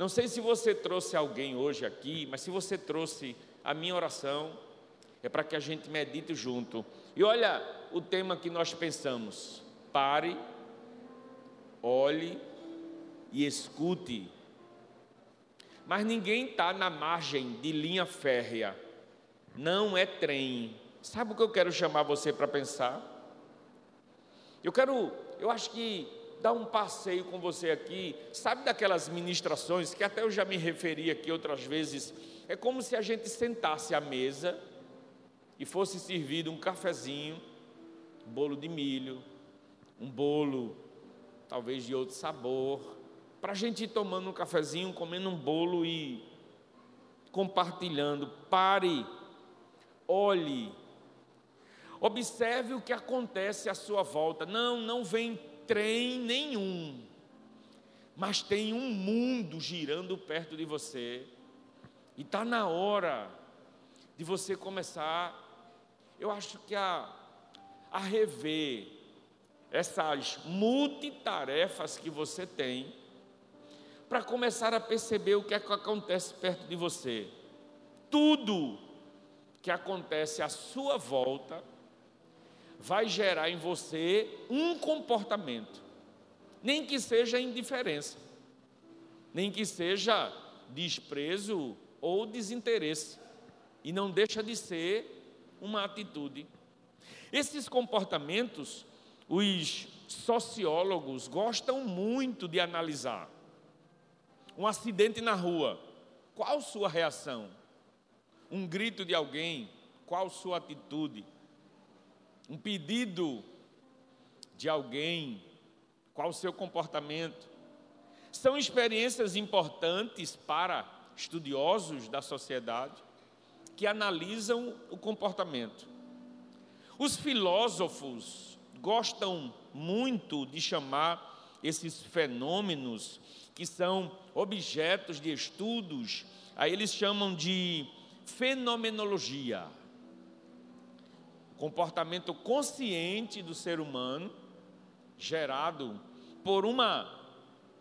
Não sei se você trouxe alguém hoje aqui, mas se você trouxe a minha oração, é para que a gente medite junto. E olha o tema que nós pensamos: pare, olhe e escute. Mas ninguém está na margem de linha férrea, não é trem. Sabe o que eu quero chamar você para pensar? Eu quero, eu acho que dar um passeio com você aqui, sabe daquelas ministrações que até eu já me referi aqui outras vezes, é como se a gente sentasse à mesa e fosse servido um cafezinho, um bolo de milho, um bolo talvez de outro sabor, para a gente ir tomando um cafezinho, comendo um bolo e compartilhando. Pare, olhe, observe o que acontece à sua volta. Não, não vem trem nenhum, mas tem um mundo girando perto de você, e está na hora de você começar, eu acho que a, a rever essas multitarefas que você tem, para começar a perceber o que é que acontece perto de você. Tudo que acontece à sua volta vai gerar em você um comportamento, nem que seja indiferença, nem que seja desprezo ou desinteresse, e não deixa de ser uma atitude. Esses comportamentos os sociólogos gostam muito de analisar. Um acidente na rua, qual sua reação? Um grito de alguém, qual sua atitude? Um pedido de alguém, qual o seu comportamento? São experiências importantes para estudiosos da sociedade que analisam o comportamento. Os filósofos gostam muito de chamar esses fenômenos que são objetos de estudos, aí eles chamam de fenomenologia. Comportamento consciente do ser humano, gerado por uma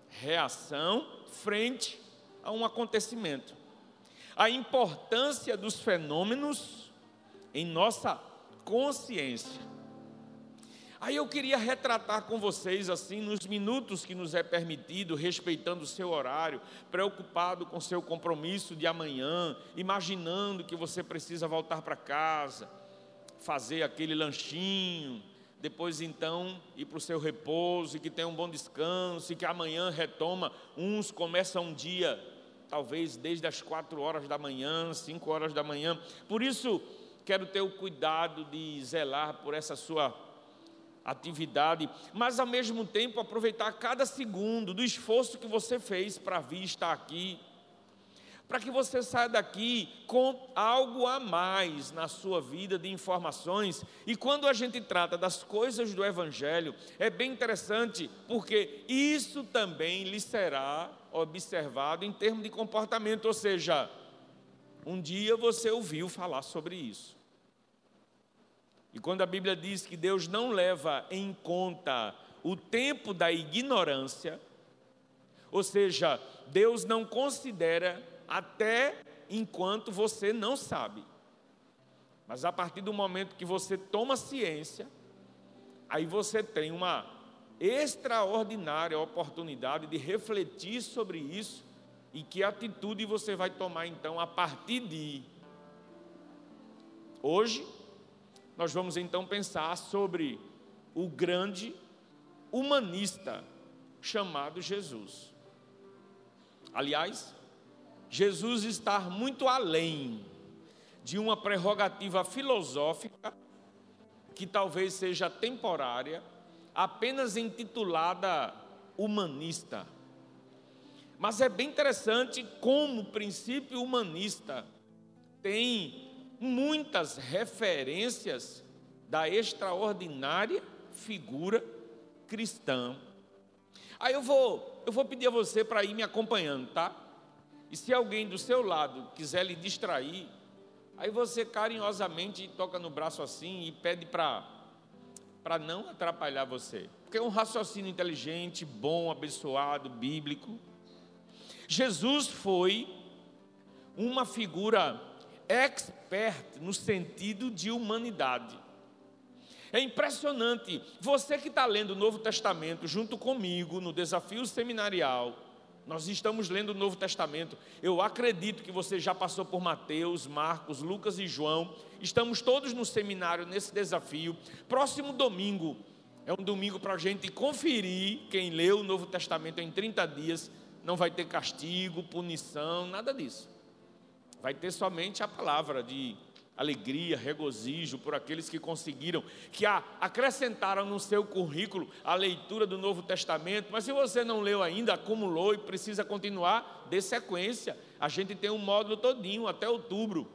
reação frente a um acontecimento. A importância dos fenômenos em nossa consciência. Aí eu queria retratar com vocês, assim, nos minutos que nos é permitido, respeitando o seu horário, preocupado com seu compromisso de amanhã, imaginando que você precisa voltar para casa, fazer aquele lanchinho, depois então ir para o seu repouso, e que tenha um bom descanso, e que amanhã retoma. Uns começam um dia, talvez desde as quatro horas da manhã, cinco horas da manhã. Por isso, quero ter o cuidado de zelar por essa sua atividade, mas ao mesmo tempo aproveitar cada segundo do esforço que você fez para vir estar aqui, para que você saia daqui com algo a mais na sua vida de informações. E quando a gente trata das coisas do Evangelho, é bem interessante, porque isso também lhe será observado em termos de comportamento, ou seja, um dia você ouviu falar sobre isso. E quando a Bíblia diz que Deus não leva em conta o tempo da ignorância, ou seja, Deus não considera até enquanto você não sabe. Mas a partir do momento que você toma ciência, aí você tem uma extraordinária oportunidade de refletir sobre isso e que atitude você vai tomar então a partir de hoje nós vamos então pensar sobre o grande humanista chamado Jesus. Aliás, Jesus está muito além de uma prerrogativa filosófica que talvez seja temporária, apenas intitulada humanista. Mas é bem interessante como o princípio humanista tem muitas referências da extraordinária figura cristã. Aí eu vou, eu vou pedir a você para ir me acompanhando, tá? E se alguém do seu lado quiser lhe distrair, aí você carinhosamente toca no braço assim e pede para não atrapalhar você. Porque é um raciocínio inteligente, bom, abençoado, bíblico. Jesus foi uma figura expert no sentido de humanidade. É impressionante. Você que está lendo o Novo Testamento junto comigo no desafio seminarial, nós estamos lendo o Novo Testamento. Eu acredito que você já passou por Mateus, Marcos, Lucas e João. Estamos todos no seminário nesse desafio. Próximo domingo é um domingo para a gente conferir. Quem leu o Novo Testamento em 30 dias não vai ter castigo, punição, nada disso. Vai ter somente a palavra de alegria, regozijo por aqueles que conseguiram, que acrescentaram no seu currículo a leitura do Novo Testamento. Mas se você não leu ainda, acumulou e precisa continuar, dê sequência. A gente tem um módulo todinho até outubro.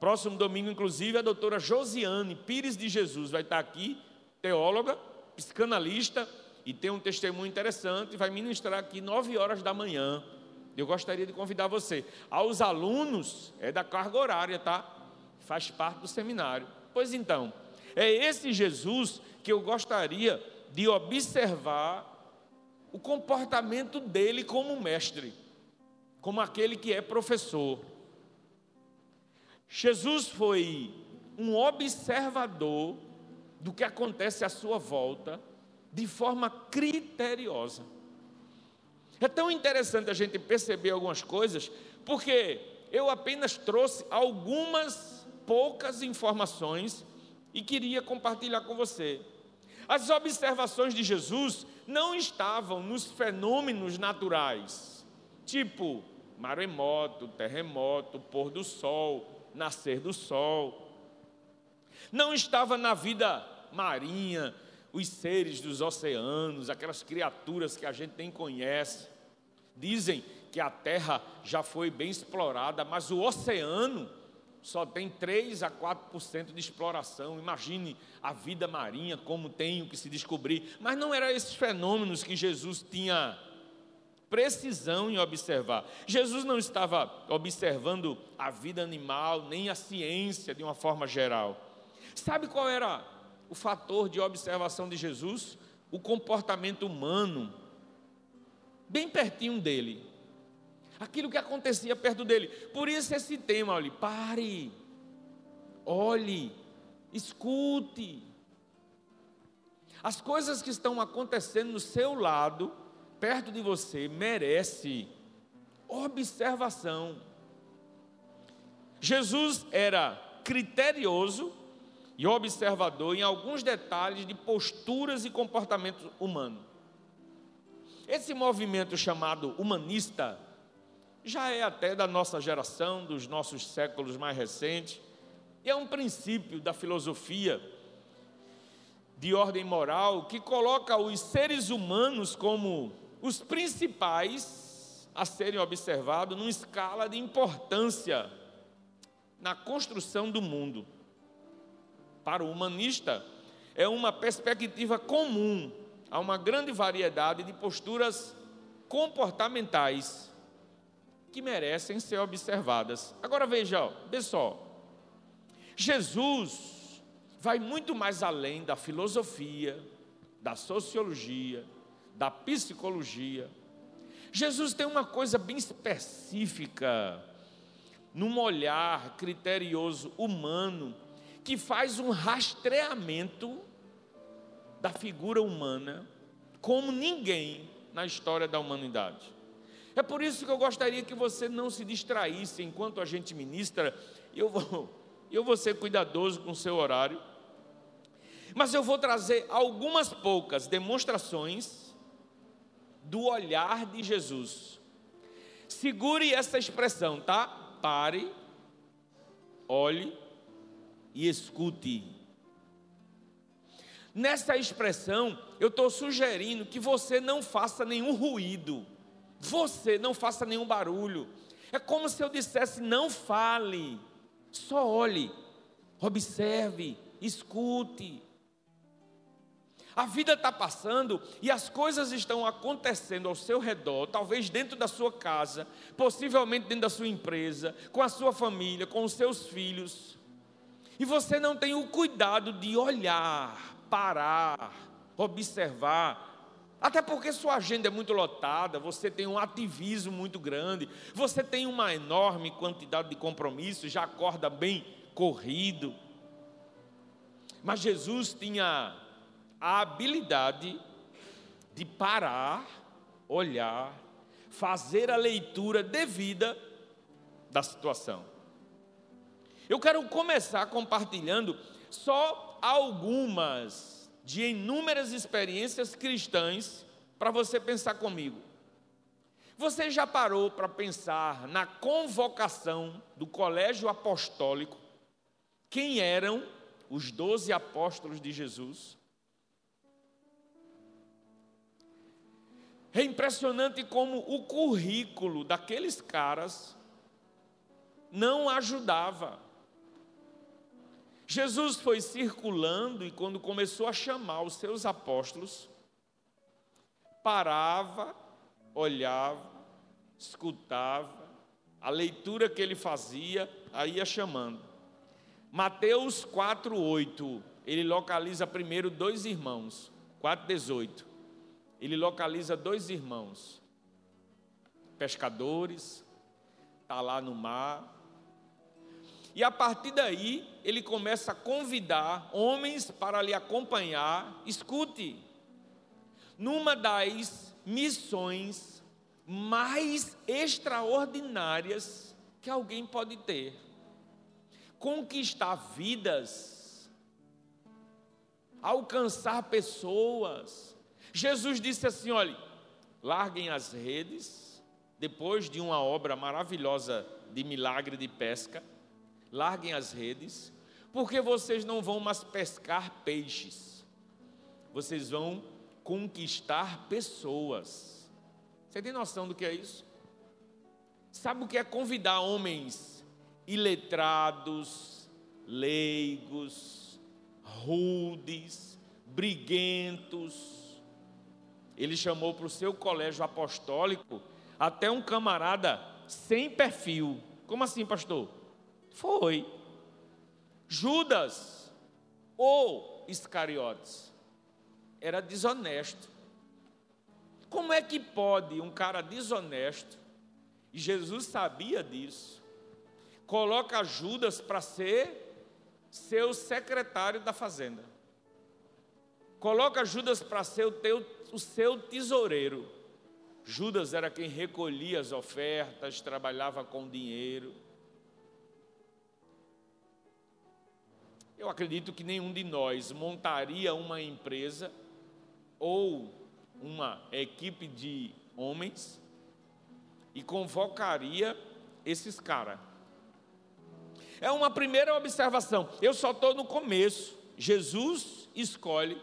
Próximo domingo, inclusive, a doutora Josiane Pires de Jesus vai estar aqui, teóloga, psicanalista, e tem um testemunho interessante, vai ministrar aqui nove horas da manhã. Eu gostaria de convidar você. Aos alunos, é da carga horária, tá? Faz parte do seminário. Pois então, é esse Jesus que eu gostaria de observar o comportamento dele como mestre, como aquele que é professor. Jesus foi um observador do que acontece à sua volta de forma criteriosa. É tão interessante a gente perceber algumas coisas, porque eu apenas trouxe algumas poucas informações e queria compartilhar com você. As observações de Jesus não estavam nos fenômenos naturais, tipo maremoto, terremoto, pôr do sol, nascer do sol. Não estava na vida marinha, os seres dos oceanos, aquelas criaturas que a gente nem conhece. Dizem que a terra já foi bem explorada, mas o oceano só tem 3 a 4% de exploração. Imagine a vida marinha, como tem o que se descobrir. Mas não eram esses fenômenos que Jesus tinha precisão em observar. Jesus não estava observando a vida animal, nem a ciência de uma forma geral. Sabe qual era o fator de observação de Jesus, o comportamento humano, bem pertinho dele. Aquilo que acontecia perto dele. Por isso esse tema, olhe, pare, olhe, escute. As coisas que estão acontecendo no seu lado, perto de você, merece observação. Jesus era criterioso e observador em alguns detalhes de posturas e comportamento humano. Esse movimento chamado humanista já é até da nossa geração, dos nossos séculos mais recentes, e é um princípio da filosofia de ordem moral que coloca os seres humanos como os principais a serem observados numa escala de importância na construção do mundo para o humanista, é uma perspectiva comum a uma grande variedade de posturas comportamentais que merecem ser observadas. Agora veja, ó, veja só. Jesus vai muito mais além da filosofia, da sociologia, da psicologia. Jesus tem uma coisa bem específica, num olhar criterioso humano que faz um rastreamento da figura humana como ninguém na história da humanidade. É por isso que eu gostaria que você não se distraísse enquanto a gente ministra. Eu vou, eu vou ser cuidadoso com o seu horário, mas eu vou trazer algumas poucas demonstrações do olhar de Jesus. Segure essa expressão, tá? Pare, olhe e escute. Nessa expressão, eu estou sugerindo que você não faça nenhum ruído, você não faça nenhum barulho. É como se eu dissesse: não fale, só olhe, observe, escute. A vida está passando e as coisas estão acontecendo ao seu redor, talvez dentro da sua casa, possivelmente dentro da sua empresa, com a sua família, com os seus filhos e você não tem o cuidado de olhar, parar, observar Até porque sua agenda é muito lotada, você tem um ativismo muito grande, você tem uma enorme quantidade de compromissos, já acorda bem corrido. Mas Jesus tinha a habilidade de parar, olhar, fazer a leitura devida da situação. Eu quero começar compartilhando só algumas de inúmeras experiências cristãs para você pensar comigo. Você já parou para pensar na convocação do colégio apostólico? Quem eram os doze apóstolos de Jesus? É impressionante como o currículo daqueles caras não ajudava. Jesus foi circulando e, quando começou a chamar os seus apóstolos, parava, olhava, escutava, a leitura que ele fazia, aí ia chamando. Mateus 4,8, ele localiza primeiro dois irmãos, 4,18. Ele localiza dois irmãos, pescadores, está lá no mar, e a partir daí, ele começa a convidar homens para lhe acompanhar. Escute, numa das missões mais extraordinárias que alguém pode ter conquistar vidas, alcançar pessoas. Jesus disse assim: olhe, larguem as redes, depois de uma obra maravilhosa de milagre de pesca larguem as redes, porque vocês não vão mais pescar peixes, vocês vão conquistar pessoas. Você tem noção do que é isso? Sabe o que é convidar homens iletrados, leigos, rudes, briguentos? Ele chamou para o seu colégio apostólico até um camarada sem perfil. Como assim, pastor? Foi. Judas ou Iscariotes era desonesto. Como é que pode um cara desonesto, e Jesus sabia disso, coloca Judas para ser seu secretário da fazenda? Coloca Judas para ser o, teu, o seu tesoureiro. Judas era quem recolhia as ofertas, trabalhava com dinheiro. Eu acredito que nenhum de nós montaria uma empresa ou uma equipe de homens e convocaria esses caras. É uma primeira observação. Eu só estou no começo. Jesus escolhe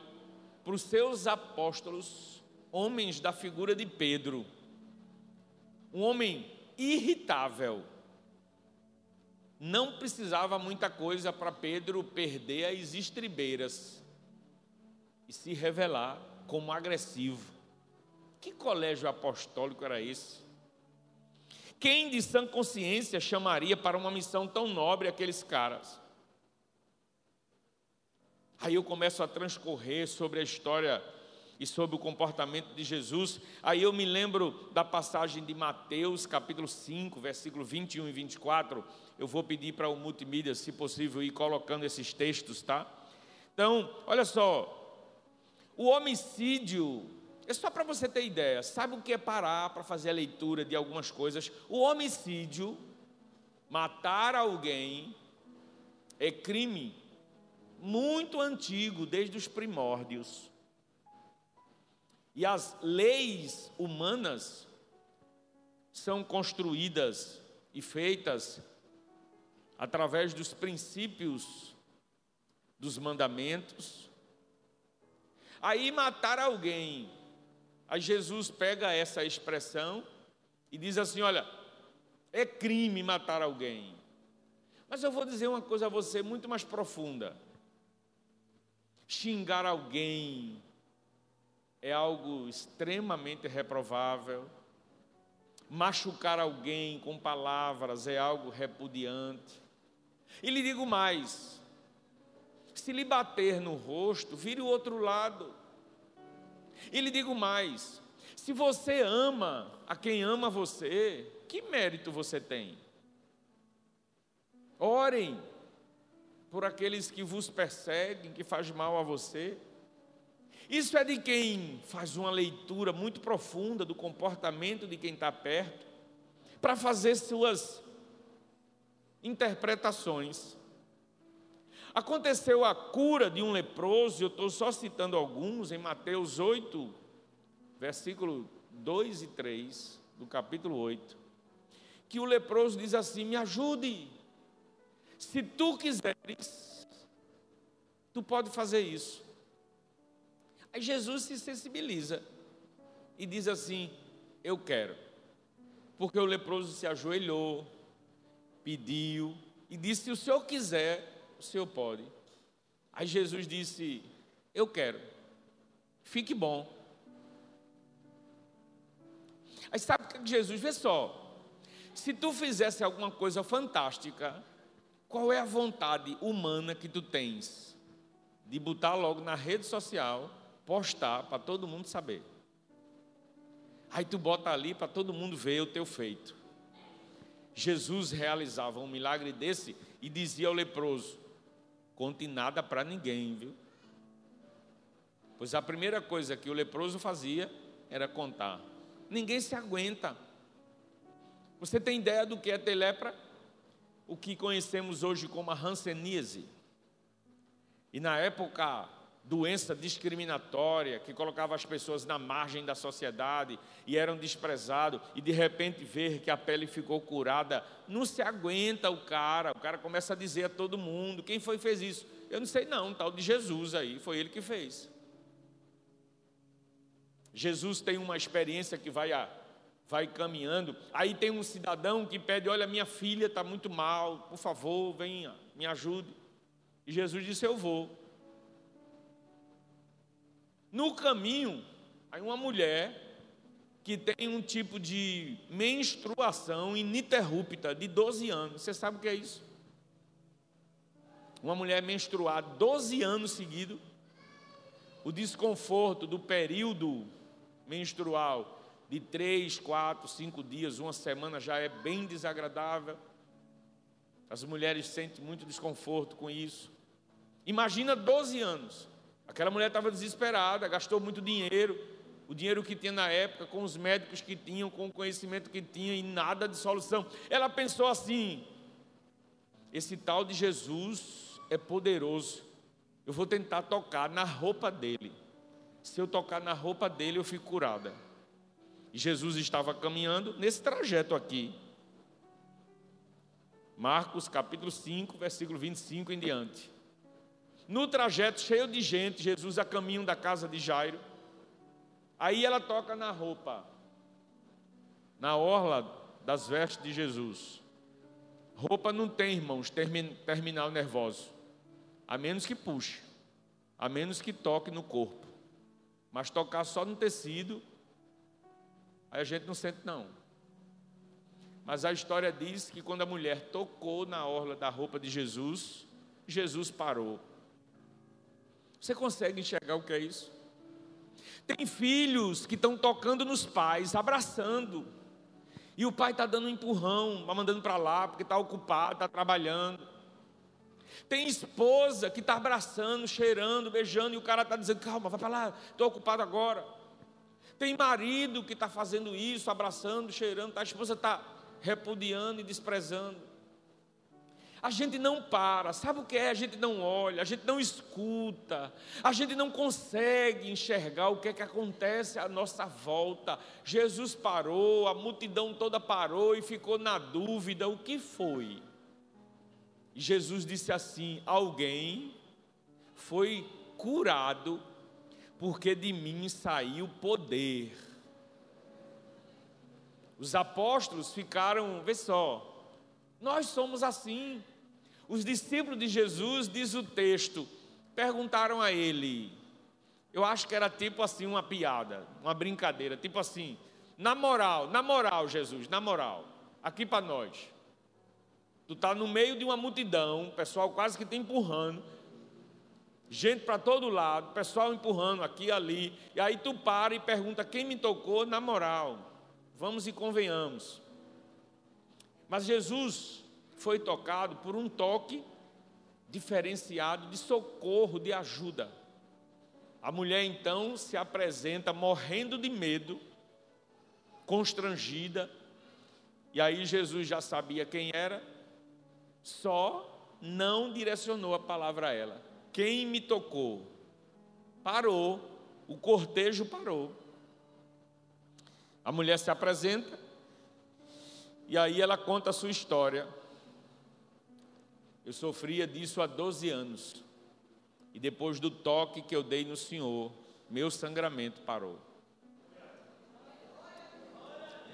para os seus apóstolos homens da figura de Pedro, um homem irritável não precisava muita coisa para Pedro perder as estribeiras e se revelar como agressivo. Que colégio apostólico era esse? Quem de sã consciência chamaria para uma missão tão nobre aqueles caras? Aí eu começo a transcorrer sobre a história e sobre o comportamento de Jesus. Aí eu me lembro da passagem de Mateus, capítulo 5, versículo 21 e 24. Eu vou pedir para o multimídia, se possível, ir colocando esses textos, tá? Então, olha só. O homicídio, é só para você ter ideia, sabe o que é parar para fazer a leitura de algumas coisas? O homicídio, matar alguém, é crime muito antigo, desde os primórdios. E as leis humanas são construídas e feitas através dos princípios dos mandamentos. Aí matar alguém. Aí Jesus pega essa expressão e diz assim: olha, é crime matar alguém. Mas eu vou dizer uma coisa a você muito mais profunda. Xingar alguém, é algo extremamente reprovável. Machucar alguém com palavras é algo repudiante. E lhe digo mais: se lhe bater no rosto, vire o outro lado. E lhe digo mais: se você ama a quem ama você, que mérito você tem? Orem por aqueles que vos perseguem, que faz mal a você. Isso é de quem faz uma leitura muito profunda do comportamento de quem está perto, para fazer suas interpretações. Aconteceu a cura de um leproso, eu estou só citando alguns, em Mateus 8, versículo 2 e 3, do capítulo 8, que o leproso diz assim: Me ajude, se tu quiseres, tu pode fazer isso. Aí Jesus se sensibiliza e diz assim: Eu quero. Porque o leproso se ajoelhou, pediu e disse: Se o senhor quiser, o senhor pode. Aí Jesus disse: Eu quero. Fique bom. Aí sabe o que Jesus, vê só, se tu fizesse alguma coisa fantástica, qual é a vontade humana que tu tens de botar logo na rede social, postar para todo mundo saber? Aí tu bota ali para todo mundo ver o teu feito. Jesus realizava um milagre desse e dizia ao leproso: Conte nada para ninguém, viu? Pois a primeira coisa que o leproso fazia era contar. Ninguém se aguenta. Você tem ideia do que é ter lepra? O que conhecemos hoje como a hanseníase. E na época, doença discriminatória que colocava as pessoas na margem da sociedade e eram desprezados, e de repente ver que a pele ficou curada, não se aguenta o cara, o cara começa a dizer a todo mundo: quem foi que fez isso? Eu não sei, não, tal de Jesus aí, foi ele que fez. Jesus tem uma experiência que vai, a, vai caminhando. Aí tem um cidadão que pede: Olha, minha filha está muito mal, por favor, venha, me ajude. E Jesus disse: Eu vou. No caminho, aí uma mulher que tem um tipo de menstruação ininterrupta de 12 anos. Você sabe o que é isso? Uma mulher menstruada 12 anos seguidos, o desconforto do período menstrual de três, quatro, cinco dias, uma semana já é bem desagradável. As mulheres sentem muito desconforto com isso. Imagina 12 anos. Aquela mulher estava desesperada, gastou muito dinheiro, o dinheiro que tinha na época, com os médicos que tinham, com o conhecimento que tinha, e nada de solução. Ela pensou assim: esse tal de Jesus é poderoso. Eu vou tentar tocar na roupa dele se eu tocar na roupa dele, eu fico curada. E Jesus estava caminhando nesse trajeto aqui. Marcos capítulo 5, versículo 25 em diante. No trajeto cheio de gente, Jesus a caminho da casa de Jairo. Aí ela toca na roupa, na orla das vestes de Jesus. Roupa não tem, irmãos, terminal nervoso. A menos que puxe, a menos que toque no corpo. Mas tocar só no tecido, aí a gente não sente não. Mas a história diz que quando a mulher tocou na orla da roupa de Jesus, Jesus parou. Você consegue enxergar o que é isso? Tem filhos que estão tocando nos pais, abraçando. E o pai está dando um empurrão, mandando para lá, porque está ocupado, está trabalhando. Tem esposa que está abraçando, cheirando, beijando, e o cara está dizendo: calma, vai para lá, estou ocupado agora. Tem marido que está fazendo isso, abraçando, cheirando, a esposa está repudiando e desprezando. A gente não para, sabe o que é? A gente não olha, a gente não escuta, a gente não consegue enxergar o que é que acontece à nossa volta. Jesus parou, a multidão toda parou e ficou na dúvida: o que foi? E Jesus disse assim: Alguém foi curado, porque de mim saiu poder. Os apóstolos ficaram, vê só, nós somos assim. Os discípulos de Jesus, diz o texto, perguntaram a ele, eu acho que era tipo assim uma piada, uma brincadeira, tipo assim, na moral, na moral, Jesus, na moral, aqui para nós. Tu está no meio de uma multidão, pessoal quase que te empurrando. gente para todo lado, pessoal empurrando aqui e ali, e aí tu para e pergunta quem me tocou na moral. Vamos e convenhamos. Mas Jesus foi tocado por um toque diferenciado de socorro, de ajuda. A mulher então se apresenta morrendo de medo, constrangida, e aí Jesus já sabia quem era, só não direcionou a palavra a ela. Quem me tocou? Parou, o cortejo parou. A mulher se apresenta, e aí ela conta a sua história. Eu sofria disso há 12 anos. E depois do toque que eu dei no Senhor, meu sangramento parou.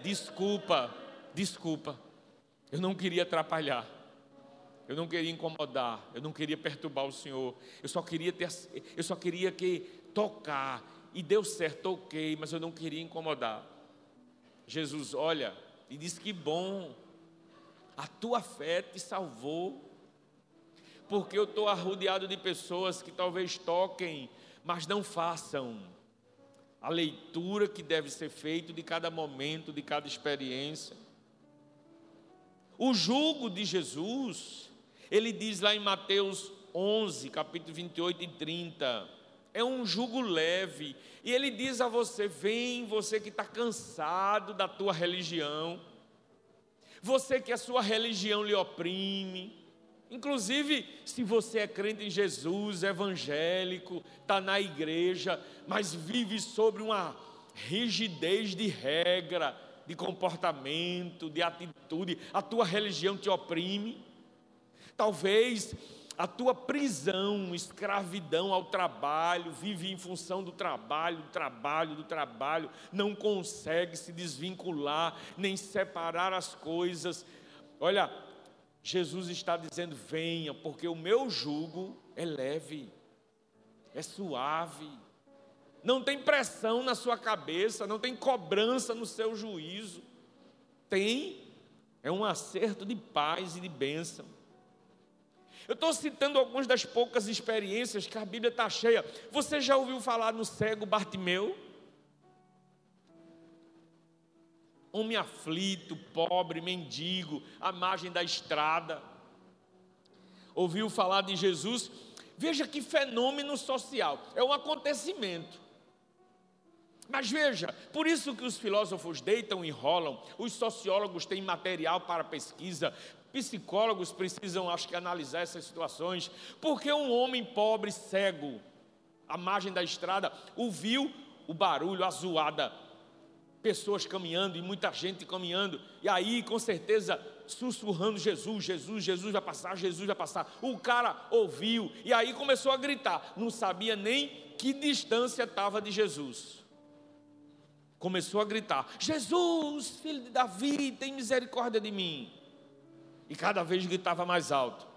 Desculpa, desculpa. Eu não queria atrapalhar. Eu não queria incomodar, eu não queria perturbar o Senhor. Eu só queria ter, eu só queria que tocar e deu certo, toquei, mas eu não queria incomodar. Jesus olha e diz que bom. A tua fé te salvou porque eu estou arrodeado de pessoas que talvez toquem, mas não façam a leitura que deve ser feita de cada momento, de cada experiência. O jugo de Jesus, ele diz lá em Mateus 11, capítulo 28 e 30, é um jugo leve, e ele diz a você: vem, você que está cansado da tua religião, você que a sua religião lhe oprime, Inclusive, se você é crente em Jesus, evangélico, está na igreja, mas vive sobre uma rigidez de regra, de comportamento, de atitude, a tua religião te oprime. Talvez a tua prisão, escravidão ao trabalho, vive em função do trabalho, do trabalho, do trabalho, não consegue se desvincular, nem separar as coisas. Olha, Jesus está dizendo: venha, porque o meu jugo é leve, é suave, não tem pressão na sua cabeça, não tem cobrança no seu juízo, tem, é um acerto de paz e de bênção. Eu estou citando algumas das poucas experiências que a Bíblia está cheia. Você já ouviu falar no cego Bartimeu? Homem aflito, pobre, mendigo, à margem da estrada. Ouviu falar de Jesus? Veja que fenômeno social, é um acontecimento. Mas veja, por isso que os filósofos deitam e enrolam, os sociólogos têm material para pesquisa, psicólogos precisam, acho que, analisar essas situações, porque um homem pobre, cego, à margem da estrada, ouviu o barulho, a zoada pessoas caminhando e muita gente caminhando, e aí com certeza sussurrando Jesus, Jesus, Jesus vai passar, Jesus vai passar. O cara ouviu e aí começou a gritar, não sabia nem que distância estava de Jesus. Começou a gritar: Jesus, filho de Davi, tem misericórdia de mim. E cada vez gritava mais alto.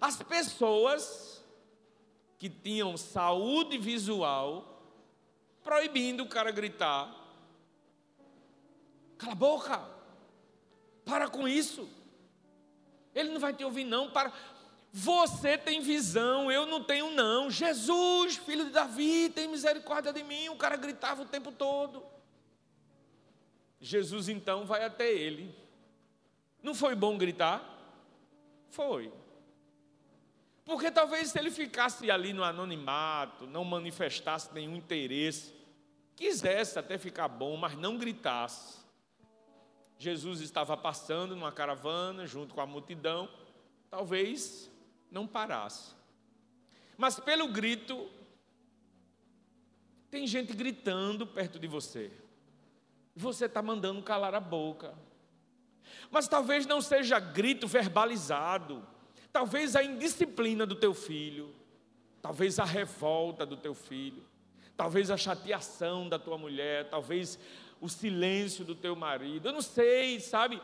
As pessoas que tinham saúde visual, proibindo o cara gritar, Cala a boca. Para com isso. Ele não vai te ouvir, não. Para. Você tem visão, eu não tenho, não. Jesus, filho de Davi, tem misericórdia de mim. O cara gritava o tempo todo. Jesus então vai até ele. Não foi bom gritar? Foi. Porque talvez se ele ficasse ali no anonimato, não manifestasse nenhum interesse, quisesse até ficar bom, mas não gritasse, Jesus estava passando numa caravana junto com a multidão, talvez não parasse. Mas pelo grito, tem gente gritando perto de você. Você está mandando calar a boca. Mas talvez não seja grito verbalizado. Talvez a indisciplina do teu filho. Talvez a revolta do teu filho. Talvez a chateação da tua mulher. Talvez o silêncio do teu marido. Eu não sei, sabe?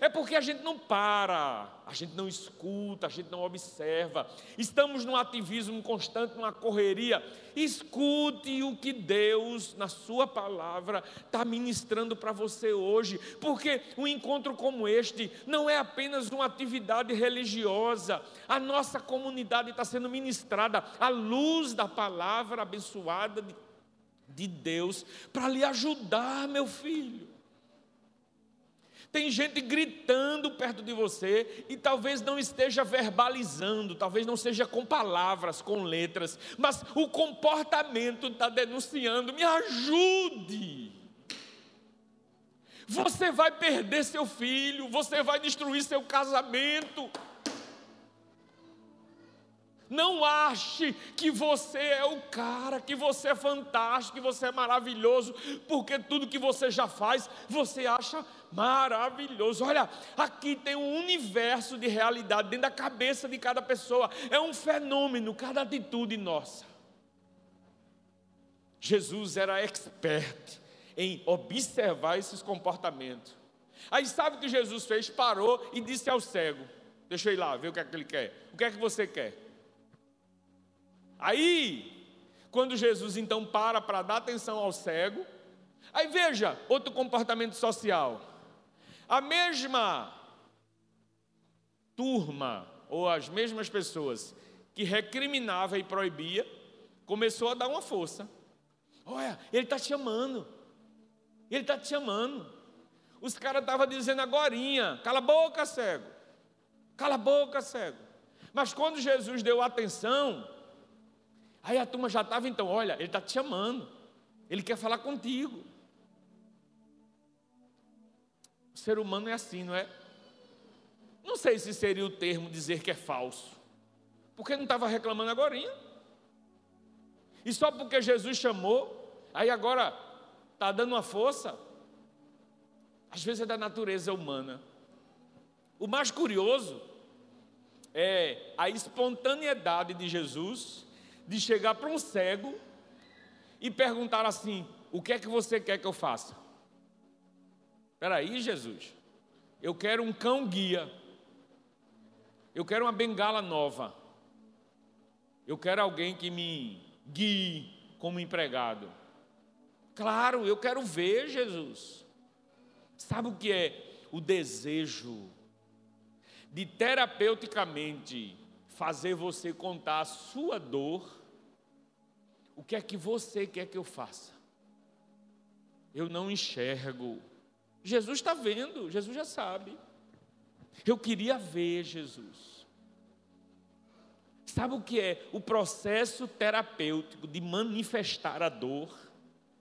É porque a gente não para, a gente não escuta, a gente não observa. Estamos num ativismo constante, numa correria. Escute o que Deus, na Sua palavra, está ministrando para você hoje, porque um encontro como este não é apenas uma atividade religiosa. A nossa comunidade está sendo ministrada à luz da palavra abençoada de de Deus para lhe ajudar, meu filho. Tem gente gritando perto de você e talvez não esteja verbalizando, talvez não seja com palavras, com letras, mas o comportamento está denunciando: me ajude. Você vai perder seu filho, você vai destruir seu casamento. Não ache que você é o cara, que você é fantástico, que você é maravilhoso, porque tudo que você já faz, você acha maravilhoso. Olha, aqui tem um universo de realidade dentro da cabeça de cada pessoa. É um fenômeno, cada atitude nossa. Jesus era expert em observar esses comportamentos. Aí sabe o que Jesus fez? Parou e disse ao cego: Deixa eu ir lá, ver o que é que ele quer. O que é que você quer? Aí, quando Jesus então para para dar atenção ao cego, aí veja outro comportamento social. A mesma turma ou as mesmas pessoas que recriminava e proibia, começou a dar uma força. Olha, ele está te chamando. Ele está te chamando. Os caras estavam dizendo agora, cala a boca, cego. Cala a boca, cego. Mas quando Jesus deu atenção, Aí a turma já estava, então, olha, ele está te chamando, ele quer falar contigo. O ser humano é assim, não é? Não sei se seria o termo dizer que é falso, porque não estava reclamando agora. E só porque Jesus chamou, aí agora está dando uma força. Às vezes é da natureza humana. O mais curioso é a espontaneidade de Jesus de chegar para um cego e perguntar assim: O que é que você quer que eu faça? Espera aí, Jesus. Eu quero um cão guia. Eu quero uma bengala nova. Eu quero alguém que me guie como empregado. Claro, eu quero ver Jesus. Sabe o que é o desejo de terapeuticamente fazer você contar a sua dor, o que é que você quer que eu faça? Eu não enxergo. Jesus está vendo, Jesus já sabe. Eu queria ver Jesus. Sabe o que é o processo terapêutico de manifestar a dor,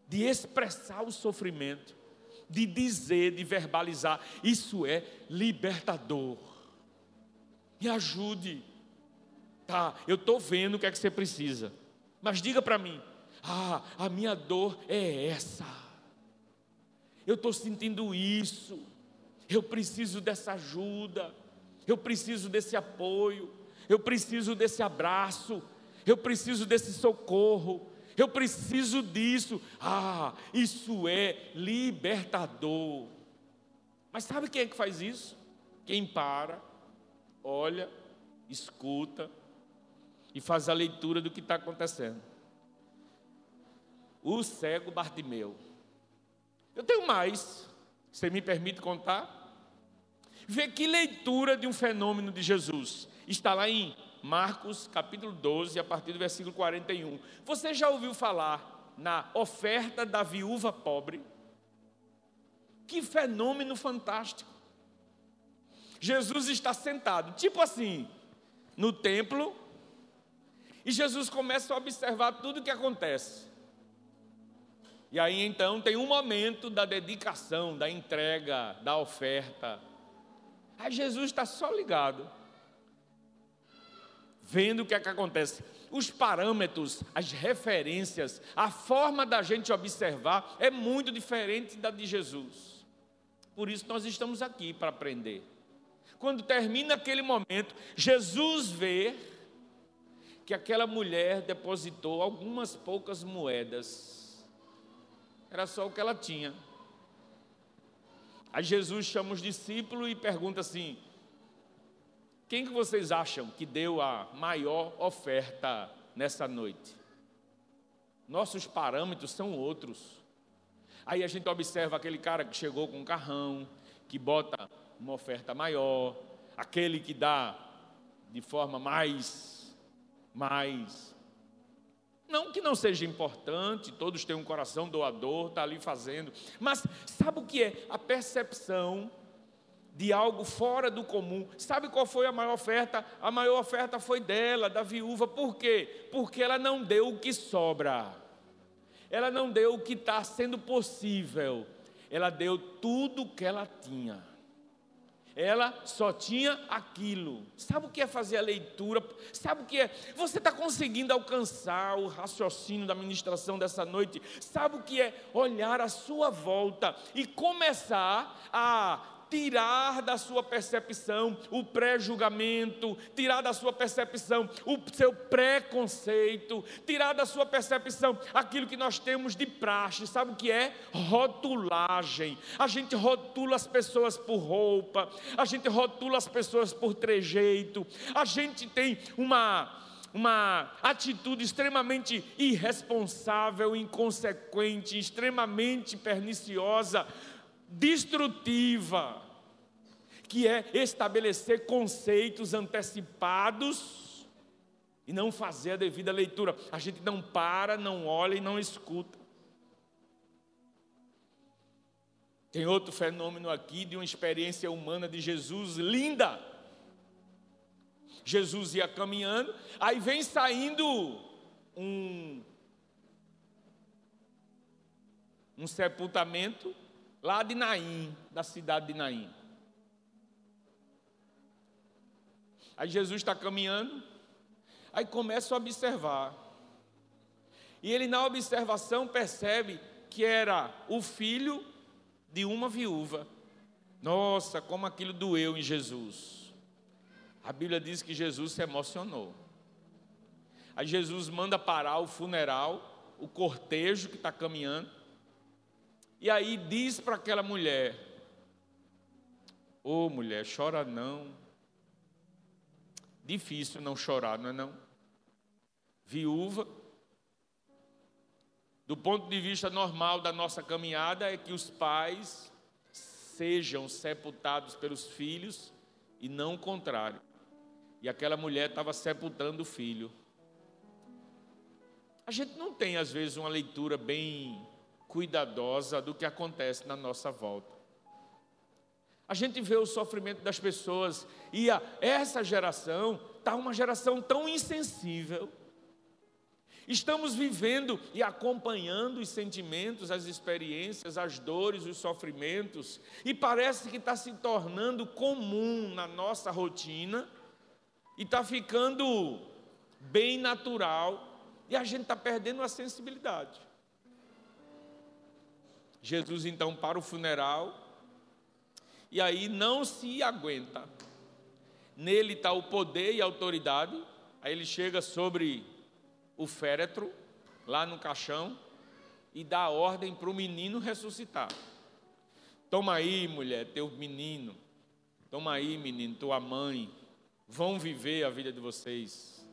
de expressar o sofrimento, de dizer, de verbalizar? Isso é libertador. Me ajude. Tá, eu estou vendo o que é que você precisa. Mas diga para mim: ah, a minha dor é essa. Eu estou sentindo isso. Eu preciso dessa ajuda. Eu preciso desse apoio. Eu preciso desse abraço. Eu preciso desse socorro. Eu preciso disso. Ah, isso é libertador. Mas sabe quem é que faz isso? Quem para, olha, escuta e faz a leitura do que está acontecendo. O cego Bartimeu. Eu tenho mais. Você me permite contar? Vê que leitura de um fenômeno de Jesus. Está lá em Marcos capítulo 12, a partir do versículo 41. Você já ouviu falar na oferta da viúva pobre? Que fenômeno fantástico. Jesus está sentado, tipo assim, no templo, e Jesus começa a observar tudo o que acontece. E aí então tem um momento da dedicação, da entrega, da oferta. Aí Jesus está só ligado, vendo o que é que acontece. Os parâmetros, as referências, a forma da gente observar é muito diferente da de Jesus. Por isso nós estamos aqui para aprender. Quando termina aquele momento, Jesus vê que aquela mulher depositou algumas poucas moedas. Era só o que ela tinha. Aí Jesus chama os discípulos e pergunta assim: quem que vocês acham que deu a maior oferta nessa noite? Nossos parâmetros são outros. Aí a gente observa aquele cara que chegou com um carrão, que bota uma oferta maior, aquele que dá de forma mais, mais. Não que não seja importante, todos têm um coração doador, está ali fazendo, mas sabe o que é? A percepção de algo fora do comum. Sabe qual foi a maior oferta? A maior oferta foi dela, da viúva. Por quê? Porque ela não deu o que sobra. Ela não deu o que está sendo possível. Ela deu tudo o que ela tinha. Ela só tinha aquilo. Sabe o que é fazer a leitura? Sabe o que é? Você está conseguindo alcançar o raciocínio da ministração dessa noite? Sabe o que é? Olhar à sua volta e começar a tirar da sua percepção o pré-julgamento, tirar da sua percepção o seu preconceito, tirar da sua percepção aquilo que nós temos de praxe. Sabe o que é? Rotulagem. A gente rotula as pessoas por roupa, a gente rotula as pessoas por trejeito, a gente tem uma uma atitude extremamente irresponsável, inconsequente, extremamente perniciosa destrutiva, que é estabelecer conceitos antecipados e não fazer a devida leitura. A gente não para, não olha e não escuta. Tem outro fenômeno aqui de uma experiência humana de Jesus linda. Jesus ia caminhando, aí vem saindo um, um sepultamento lá de Naim, da cidade de Naim. Aí Jesus está caminhando, aí começa a observar. E ele, na observação, percebe que era o filho de uma viúva. Nossa, como aquilo doeu em Jesus. A Bíblia diz que Jesus se emocionou. Aí Jesus manda parar o funeral, o cortejo que está caminhando. E aí diz para aquela mulher: Ô oh, mulher, chora não. Difícil não chorar, não é não? Viúva. Do ponto de vista normal da nossa caminhada, é que os pais sejam sepultados pelos filhos e não o contrário. E aquela mulher estava sepultando o filho. A gente não tem, às vezes, uma leitura bem cuidadosa do que acontece na nossa volta. A gente vê o sofrimento das pessoas e a, essa geração está uma geração tão insensível. Estamos vivendo e acompanhando os sentimentos, as experiências, as dores, os sofrimentos, e parece que está se tornando comum na nossa rotina e está ficando bem natural, e a gente está perdendo a sensibilidade. Jesus então para o funeral e aí não se aguenta. Nele está o poder e a autoridade. Aí ele chega sobre o féretro, lá no caixão, e dá ordem para o menino ressuscitar. Toma aí, mulher, teu menino. Toma aí, menino, tua mãe. Vão viver a vida de vocês.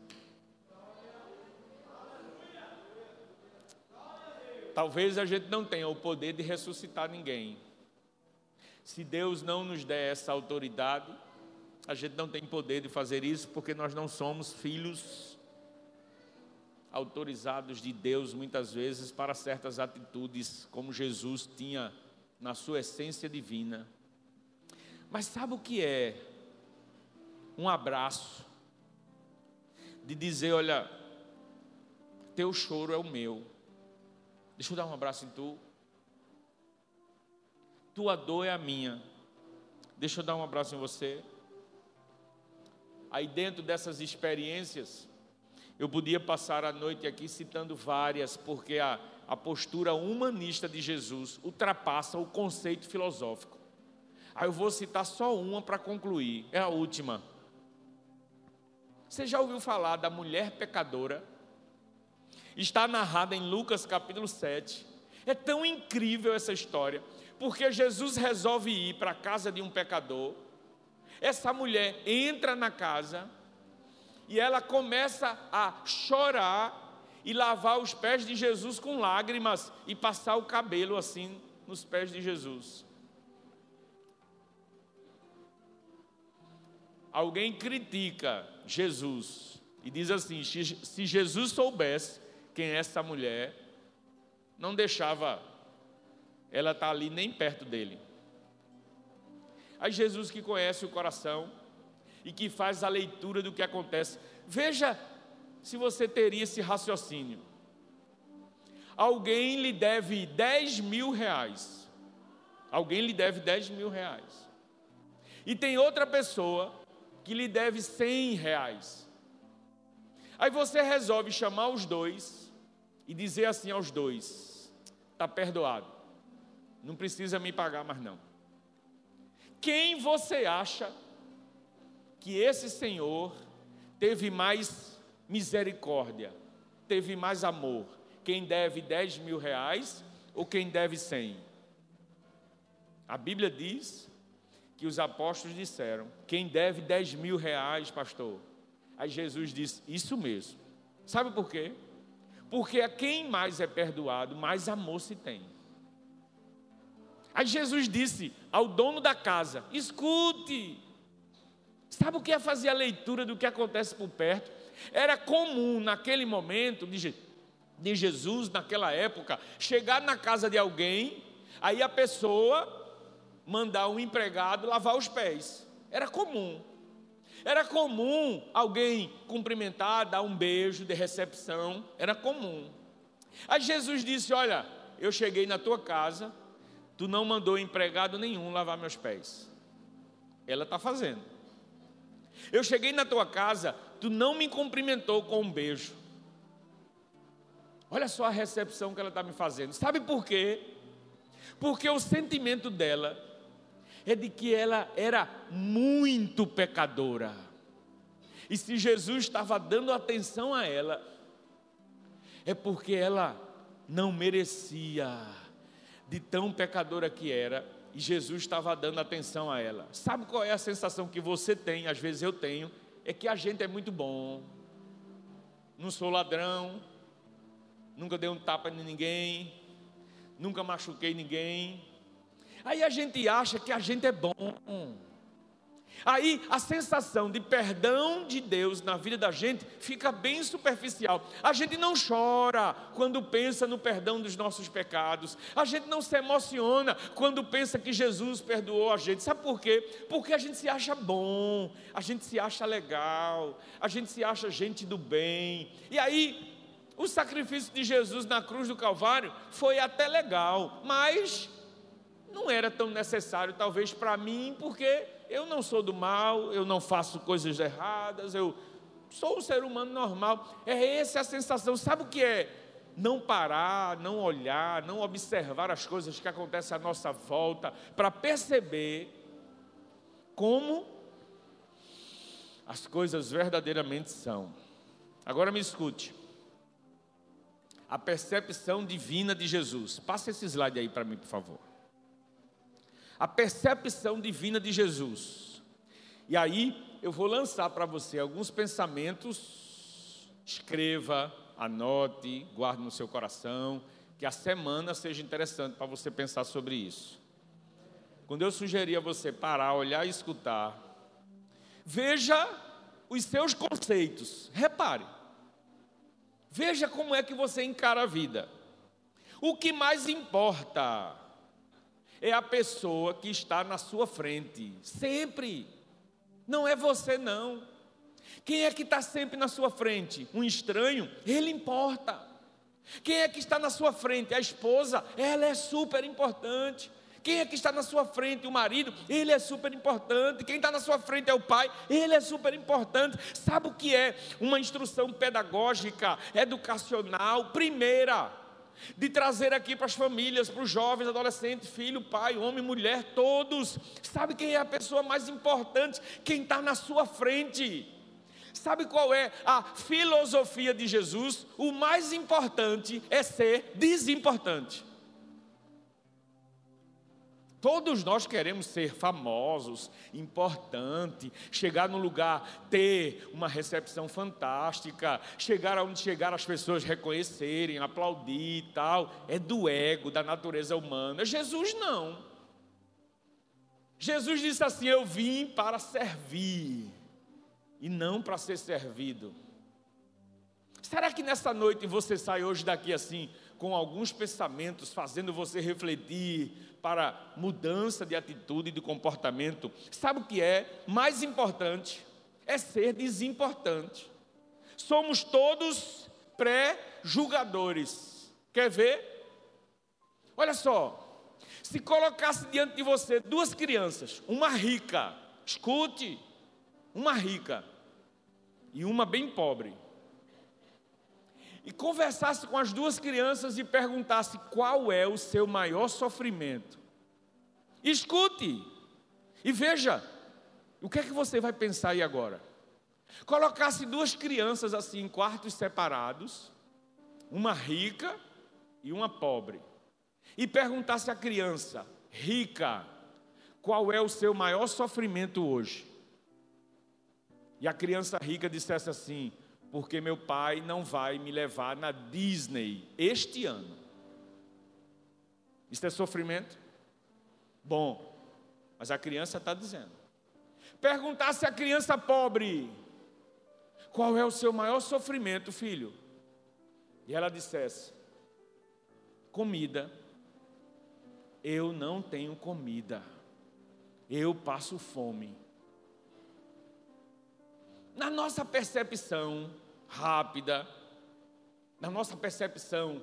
Talvez a gente não tenha o poder de ressuscitar ninguém. Se Deus não nos der essa autoridade, a gente não tem poder de fazer isso porque nós não somos filhos autorizados de Deus muitas vezes para certas atitudes, como Jesus tinha na sua essência divina. Mas sabe o que é? Um abraço, de dizer: olha, teu choro é o meu. Deixa eu dar um abraço em tu. Tua dor é a minha. Deixa eu dar um abraço em você. Aí dentro dessas experiências, eu podia passar a noite aqui citando várias, porque a, a postura humanista de Jesus ultrapassa o conceito filosófico. Aí eu vou citar só uma para concluir, é a última. Você já ouviu falar da mulher pecadora? está narrada em Lucas capítulo 7. É tão incrível essa história, porque Jesus resolve ir para a casa de um pecador. Essa mulher entra na casa e ela começa a chorar e lavar os pés de Jesus com lágrimas e passar o cabelo assim nos pés de Jesus. Alguém critica Jesus e diz assim: se Jesus soubesse quem é essa mulher, não deixava ela estar tá ali nem perto dele. Aí Jesus que conhece o coração e que faz a leitura do que acontece. Veja se você teria esse raciocínio. Alguém lhe deve 10 mil reais. Alguém lhe deve 10 mil reais. E tem outra pessoa que lhe deve 100 reais. Aí você resolve chamar os dois e dizer assim aos dois: está perdoado, não precisa me pagar mais não. Quem você acha que esse senhor teve mais misericórdia, teve mais amor. Quem deve 10 mil reais ou quem deve 100? A Bíblia diz que os apóstolos disseram: quem deve 10 mil reais, pastor? Aí Jesus disse: Isso mesmo. Sabe por quê? Porque a quem mais é perdoado, mais amor se tem. Aí Jesus disse ao dono da casa: Escute. Sabe o que é fazer a leitura do que acontece por perto? Era comum naquele momento de, Jesus, naquela época, chegar na casa de alguém, aí a pessoa mandar um empregado lavar os pés. Era comum. Era comum alguém cumprimentar, dar um beijo de recepção. Era comum. Aí Jesus disse: Olha, eu cheguei na tua casa, tu não mandou empregado nenhum lavar meus pés. Ela está fazendo. Eu cheguei na tua casa, tu não me cumprimentou com um beijo. Olha só a recepção que ela está me fazendo. Sabe por quê? Porque o sentimento dela é de que ela era muito pecadora. E se Jesus estava dando atenção a ela, é porque ela não merecia, de tão pecadora que era, e Jesus estava dando atenção a ela. Sabe qual é a sensação que você tem, às vezes eu tenho, é que a gente é muito bom. Não sou ladrão, nunca dei um tapa em ninguém, nunca machuquei ninguém. Aí a gente acha que a gente é bom. Aí a sensação de perdão de Deus na vida da gente fica bem superficial. A gente não chora quando pensa no perdão dos nossos pecados. A gente não se emociona quando pensa que Jesus perdoou a gente. Sabe por quê? Porque a gente se acha bom, a gente se acha legal, a gente se acha gente do bem. E aí o sacrifício de Jesus na cruz do Calvário foi até legal, mas não era tão necessário, talvez para mim, porque eu não sou do mal, eu não faço coisas erradas, eu sou um ser humano normal. É essa a sensação. Sabe o que é? Não parar, não olhar, não observar as coisas que acontecem à nossa volta, para perceber como as coisas verdadeiramente são. Agora me escute. A percepção divina de Jesus. Passa esse slide aí para mim, por favor a percepção divina de Jesus. E aí eu vou lançar para você alguns pensamentos, escreva, anote, guarde no seu coração, que a semana seja interessante para você pensar sobre isso. Quando eu sugeri a você parar, olhar e escutar, veja os seus conceitos, repare. Veja como é que você encara a vida. O que mais importa é a pessoa que está na sua frente, sempre. Não é você, não. Quem é que está sempre na sua frente? Um estranho? Ele importa. Quem é que está na sua frente? A esposa? Ela é super importante. Quem é que está na sua frente? O marido? Ele é super importante. Quem está na sua frente é o pai? Ele é super importante. Sabe o que é uma instrução pedagógica, educacional? Primeira, de trazer aqui para as famílias, para os jovens, adolescentes, filho, pai, homem, mulher, todos. Sabe quem é a pessoa mais importante? Quem está na sua frente. Sabe qual é a filosofia de Jesus? O mais importante é ser desimportante. Todos nós queremos ser famosos, importante, chegar num lugar, ter uma recepção fantástica, chegar aonde chegar as pessoas reconhecerem, aplaudir e tal. É do ego, da natureza humana. Jesus não. Jesus disse assim: Eu vim para servir e não para ser servido. Será que nessa noite você sai hoje daqui assim, com alguns pensamentos, fazendo você refletir para mudança de atitude e de comportamento? Sabe o que é mais importante? É ser desimportante. Somos todos pré-julgadores. Quer ver? Olha só, se colocasse diante de você duas crianças, uma rica, escute, uma rica e uma bem pobre, e conversasse com as duas crianças e perguntasse qual é o seu maior sofrimento. Escute e veja o que é que você vai pensar aí agora. Colocasse duas crianças assim em quartos separados, uma rica e uma pobre, e perguntasse à criança rica qual é o seu maior sofrimento hoje. E a criança rica dissesse assim: porque meu pai não vai me levar na Disney este ano. Isso é sofrimento? Bom, mas a criança está dizendo. Perguntasse à criança pobre: qual é o seu maior sofrimento, filho? E ela dissesse: comida. Eu não tenho comida. Eu passo fome na nossa percepção rápida, na nossa percepção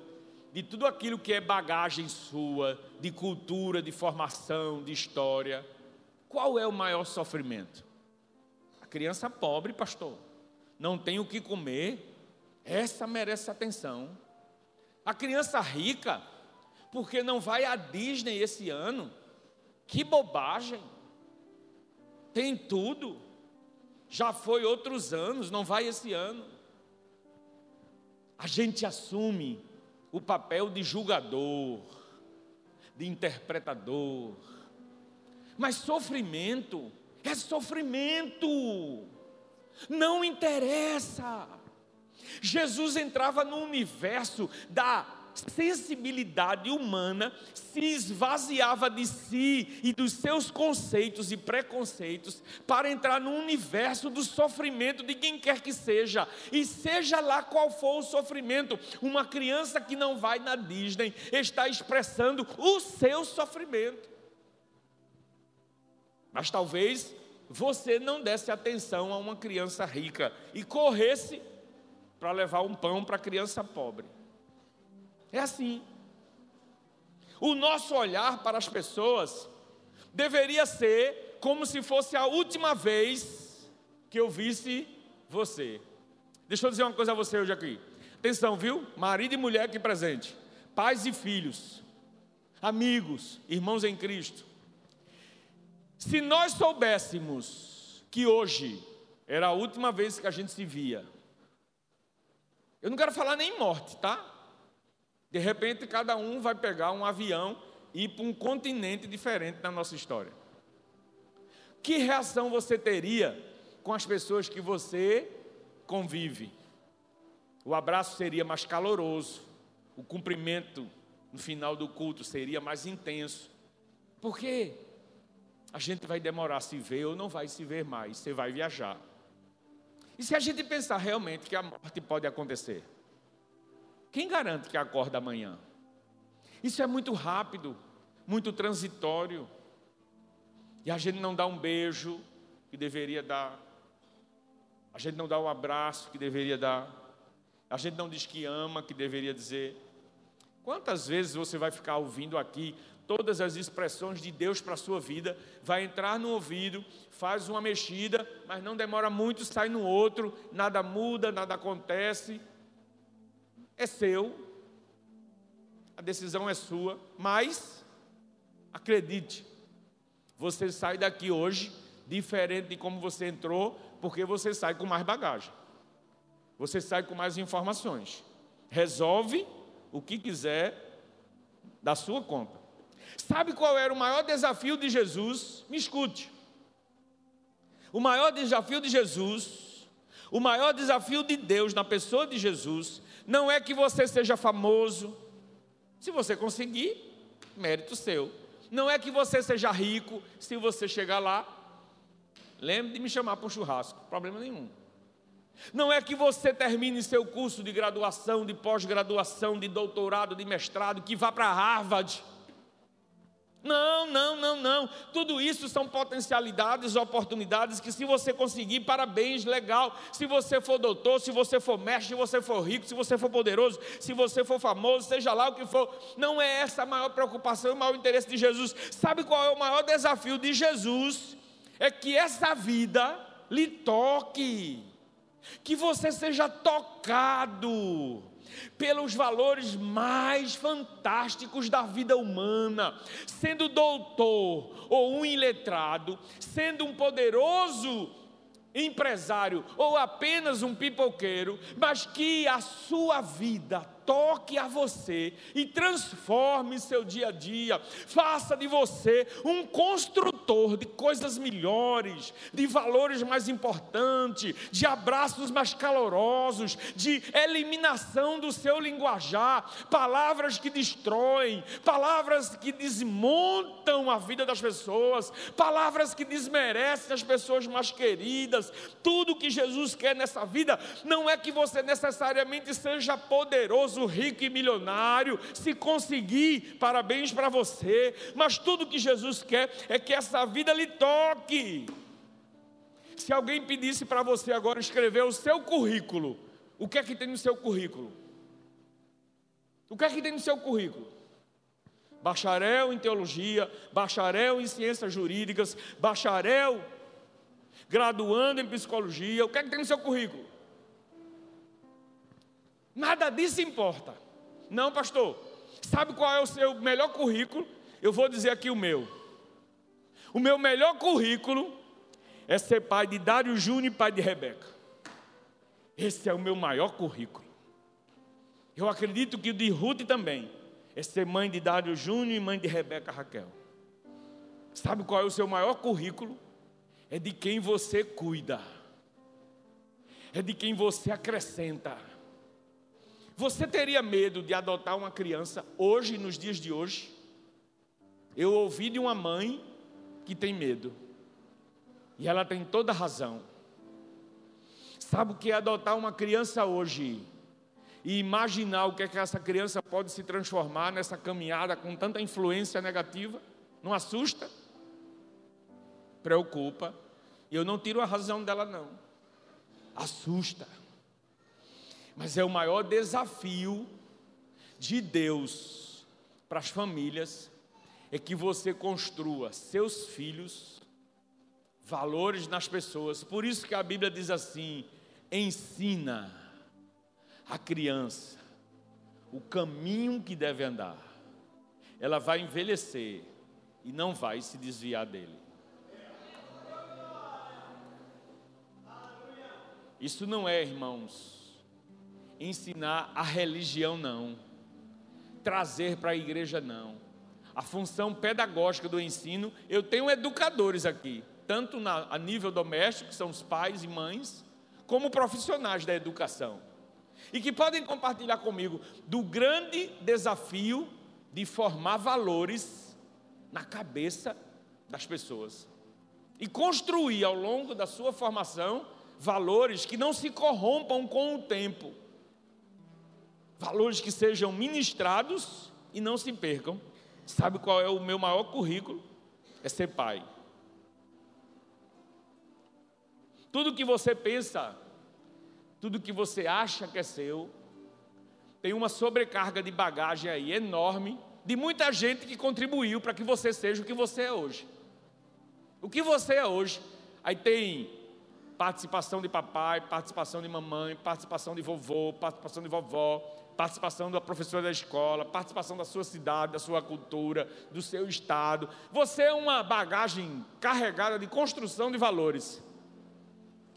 de tudo aquilo que é bagagem sua, de cultura, de formação, de história, qual é o maior sofrimento? A criança pobre, pastor, não tem o que comer, essa merece atenção. A criança rica, porque não vai à Disney esse ano, que bobagem, tem tudo. Já foi outros anos, não vai esse ano. A gente assume o papel de julgador, de interpretador. Mas sofrimento é sofrimento. Não interessa. Jesus entrava no universo da sensibilidade humana se esvaziava de si e dos seus conceitos e preconceitos para entrar no universo do sofrimento de quem quer que seja, e seja lá qual for o sofrimento, uma criança que não vai na Disney está expressando o seu sofrimento. Mas talvez você não desse atenção a uma criança rica e corresse para levar um pão para a criança pobre. É assim. O nosso olhar para as pessoas deveria ser como se fosse a última vez que eu visse você. Deixa eu dizer uma coisa a você hoje aqui. Atenção, viu? Marido e mulher aqui presente, pais e filhos, amigos, irmãos em Cristo. Se nós soubéssemos que hoje era a última vez que a gente se via, eu não quero falar nem morte, tá? De repente, cada um vai pegar um avião e ir para um continente diferente na nossa história. Que reação você teria com as pessoas que você convive? O abraço seria mais caloroso, o cumprimento no final do culto seria mais intenso. Por quê? A gente vai demorar a se ver ou não vai se ver mais, você vai viajar. E se a gente pensar realmente que a morte pode acontecer? Quem garante que acorda amanhã? Isso é muito rápido, muito transitório. E a gente não dá um beijo que deveria dar. A gente não dá um abraço que deveria dar. A gente não diz que ama que deveria dizer. Quantas vezes você vai ficar ouvindo aqui todas as expressões de Deus para a sua vida, vai entrar no ouvido, faz uma mexida, mas não demora muito, sai no outro, nada muda, nada acontece é seu, a decisão é sua, mas acredite, você sai daqui hoje diferente de como você entrou, porque você sai com mais bagagem. Você sai com mais informações. Resolve o que quiser da sua conta. Sabe qual era o maior desafio de Jesus? Me escute. O maior desafio de Jesus, o maior desafio de Deus na pessoa de Jesus, não é que você seja famoso. Se você conseguir, mérito seu. Não é que você seja rico, se você chegar lá, lembre de me chamar para um churrasco, problema nenhum. Não é que você termine seu curso de graduação, de pós-graduação, de doutorado, de mestrado, que vá para Harvard. Não, não, não, não. Tudo isso são potencialidades, oportunidades que, se você conseguir, parabéns, legal. Se você for doutor, se você for mestre, se você for rico, se você for poderoso, se você for famoso, seja lá o que for, não é essa a maior preocupação, o maior interesse de Jesus. Sabe qual é o maior desafio de Jesus? É que essa vida lhe toque que você seja tocado pelos valores mais fantásticos da vida humana, sendo doutor ou um iletrado, sendo um poderoso empresário ou apenas um pipoqueiro, mas que a sua vida toque a você e transforme seu dia a dia, faça de você um construtor de coisas melhores, de valores mais importantes, de abraços mais calorosos, de eliminação do seu linguajar, palavras que destroem, palavras que desmontam a vida das pessoas, palavras que desmerecem as pessoas mais queridas. Tudo que Jesus quer nessa vida não é que você necessariamente seja poderoso famoso, rico e milionário, se conseguir, parabéns para você, mas tudo que Jesus quer é que essa vida lhe toque. Se alguém pedisse para você agora escrever o seu currículo, o que é que tem no seu currículo? O que é que tem no seu currículo? Bacharel em teologia, bacharel em ciências jurídicas, bacharel graduando em psicologia, o que é que tem no seu currículo? Nada disso importa. Não, pastor. Sabe qual é o seu melhor currículo? Eu vou dizer aqui o meu. O meu melhor currículo é ser pai de Dário Júnior e pai de Rebeca. Esse é o meu maior currículo. Eu acredito que o de Ruth também é ser mãe de Dário Júnior e mãe de Rebeca Raquel. Sabe qual é o seu maior currículo? É de quem você cuida, é de quem você acrescenta você teria medo de adotar uma criança hoje, nos dias de hoje? Eu ouvi de uma mãe que tem medo. E ela tem toda razão. Sabe o que é adotar uma criança hoje? E imaginar o que é que essa criança pode se transformar nessa caminhada com tanta influência negativa? Não assusta? Preocupa. Eu não tiro a razão dela, não. Assusta. Mas é o maior desafio de Deus para as famílias é que você construa seus filhos valores nas pessoas. Por isso que a Bíblia diz assim: ensina a criança o caminho que deve andar. Ela vai envelhecer e não vai se desviar dele. Isso não é, irmãos, ensinar a religião, não. Trazer para a igreja, não. A função pedagógica do ensino, eu tenho educadores aqui, tanto na, a nível doméstico, que são os pais e mães, como profissionais da educação. E que podem compartilhar comigo do grande desafio de formar valores na cabeça das pessoas. E construir ao longo da sua formação valores que não se corrompam com o tempo valores que sejam ministrados e não se percam. Sabe qual é o meu maior currículo? É ser pai. Tudo que você pensa, tudo que você acha que é seu, tem uma sobrecarga de bagagem aí enorme de muita gente que contribuiu para que você seja o que você é hoje. O que você é hoje, aí tem participação de papai, participação de mamãe, participação de vovô, participação de vovó, participação da professora da escola, participação da sua cidade, da sua cultura, do seu estado. Você é uma bagagem carregada de construção de valores.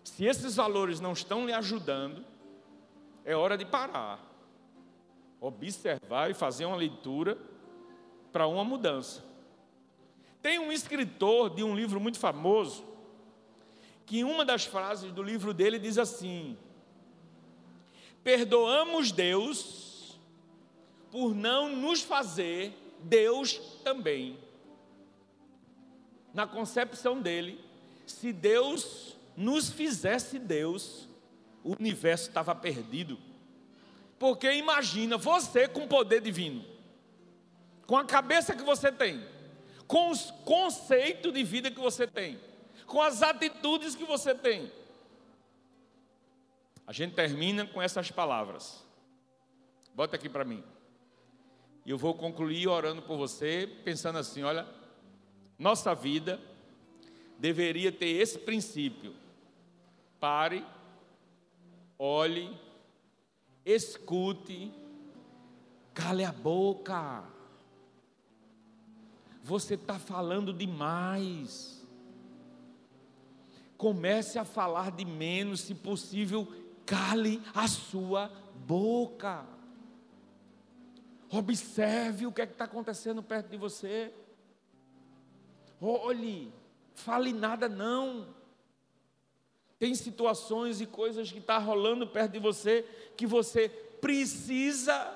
Se esses valores não estão lhe ajudando, é hora de parar, observar e fazer uma leitura para uma mudança. Tem um escritor de um livro muito famoso que uma das frases do livro dele diz assim: Perdoamos Deus por não nos fazer Deus também. Na concepção dele, se Deus nos fizesse Deus, o universo estava perdido. Porque imagina você com poder divino, com a cabeça que você tem, com os conceitos de vida que você tem, com as atitudes que você tem. A gente termina com essas palavras. Bota aqui para mim. E eu vou concluir orando por você, pensando assim: olha, nossa vida deveria ter esse princípio. Pare, olhe, escute, cale a boca. Você está falando demais. Comece a falar de menos, se possível, cale a sua boca. Observe o que é está acontecendo perto de você. Olhe, fale nada não. Tem situações e coisas que estão tá rolando perto de você que você precisa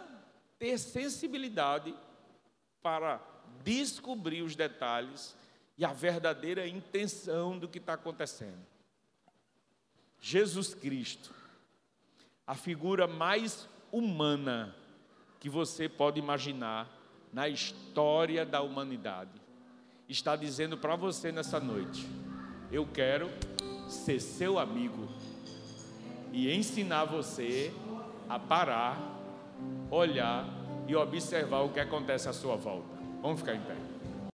ter sensibilidade para descobrir os detalhes e a verdadeira intenção do que está acontecendo. Jesus Cristo, a figura mais humana que você pode imaginar na história da humanidade, está dizendo para você nessa noite: eu quero ser seu amigo e ensinar você a parar, olhar e observar o que acontece à sua volta. Vamos ficar em pé.